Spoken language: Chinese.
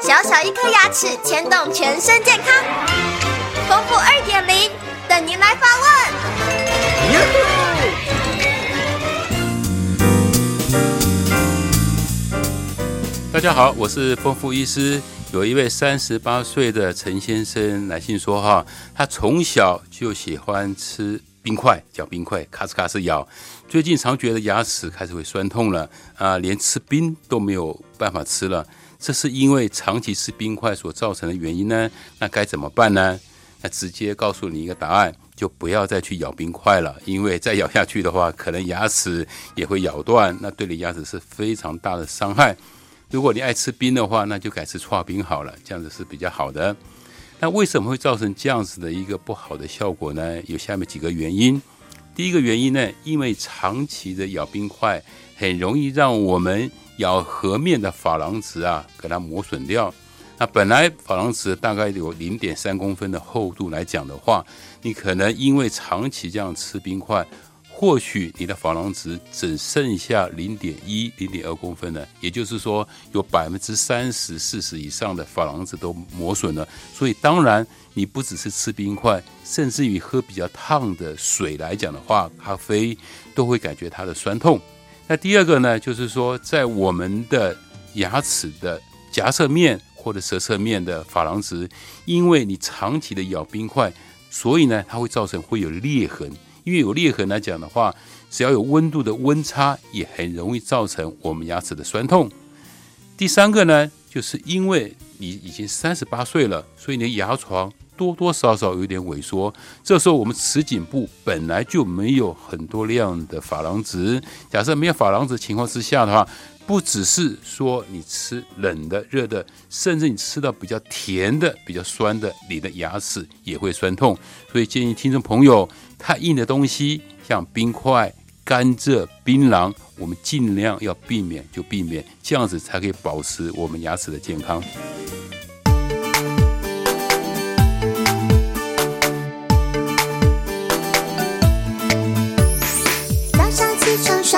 小小一颗牙齿牵动全身健康，丰富二点零等您来发问。大家好，我是丰富医师。有一位三十八岁的陈先生来信说：“哈，他从小就喜欢吃冰块，嚼冰块，咔哧咔哧咬。最近常觉得牙齿开始会酸痛了，啊，连吃冰都没有办法吃了。这是因为长期吃冰块所造成的原因呢？那该怎么办呢？那直接告诉你一个答案，就不要再去咬冰块了，因为再咬下去的话，可能牙齿也会咬断，那对你牙齿是非常大的伤害。”如果你爱吃冰的话，那就改吃刨冰好了，这样子是比较好的。那为什么会造成这样子的一个不好的效果呢？有下面几个原因。第一个原因呢，因为长期的咬冰块，很容易让我们咬颌面的珐琅质啊，给它磨损掉。那本来珐琅质大概有零点三公分的厚度来讲的话，你可能因为长期这样吃冰块。或许你的珐琅质只剩下零点一、零点二公分了，也就是说有百分之三十、四十以上的珐琅质都磨损了。所以当然你不只是吃冰块，甚至于喝比较烫的水来讲的话，咖啡都会感觉它的酸痛。那第二个呢，就是说在我们的牙齿的颊侧面或者舌侧面的珐琅质，因为你长期的咬冰块，所以呢它会造成会有裂痕。因为有裂痕来讲的话，只要有温度的温差，也很容易造成我们牙齿的酸痛。第三个呢，就是因为你已经三十八岁了，所以你的牙床多多少少有点萎缩。这时候我们齿颈部本来就没有很多量的珐琅质，假设没有珐琅质情况之下的话，不只是说你吃冷的、热的，甚至你吃到比较甜的、比较酸的，你的牙齿也会酸痛。所以建议听众朋友。太硬的东西，像冰块、甘蔗、槟榔，我们尽量要避免就避免，这样子才可以保持我们牙齿的健康。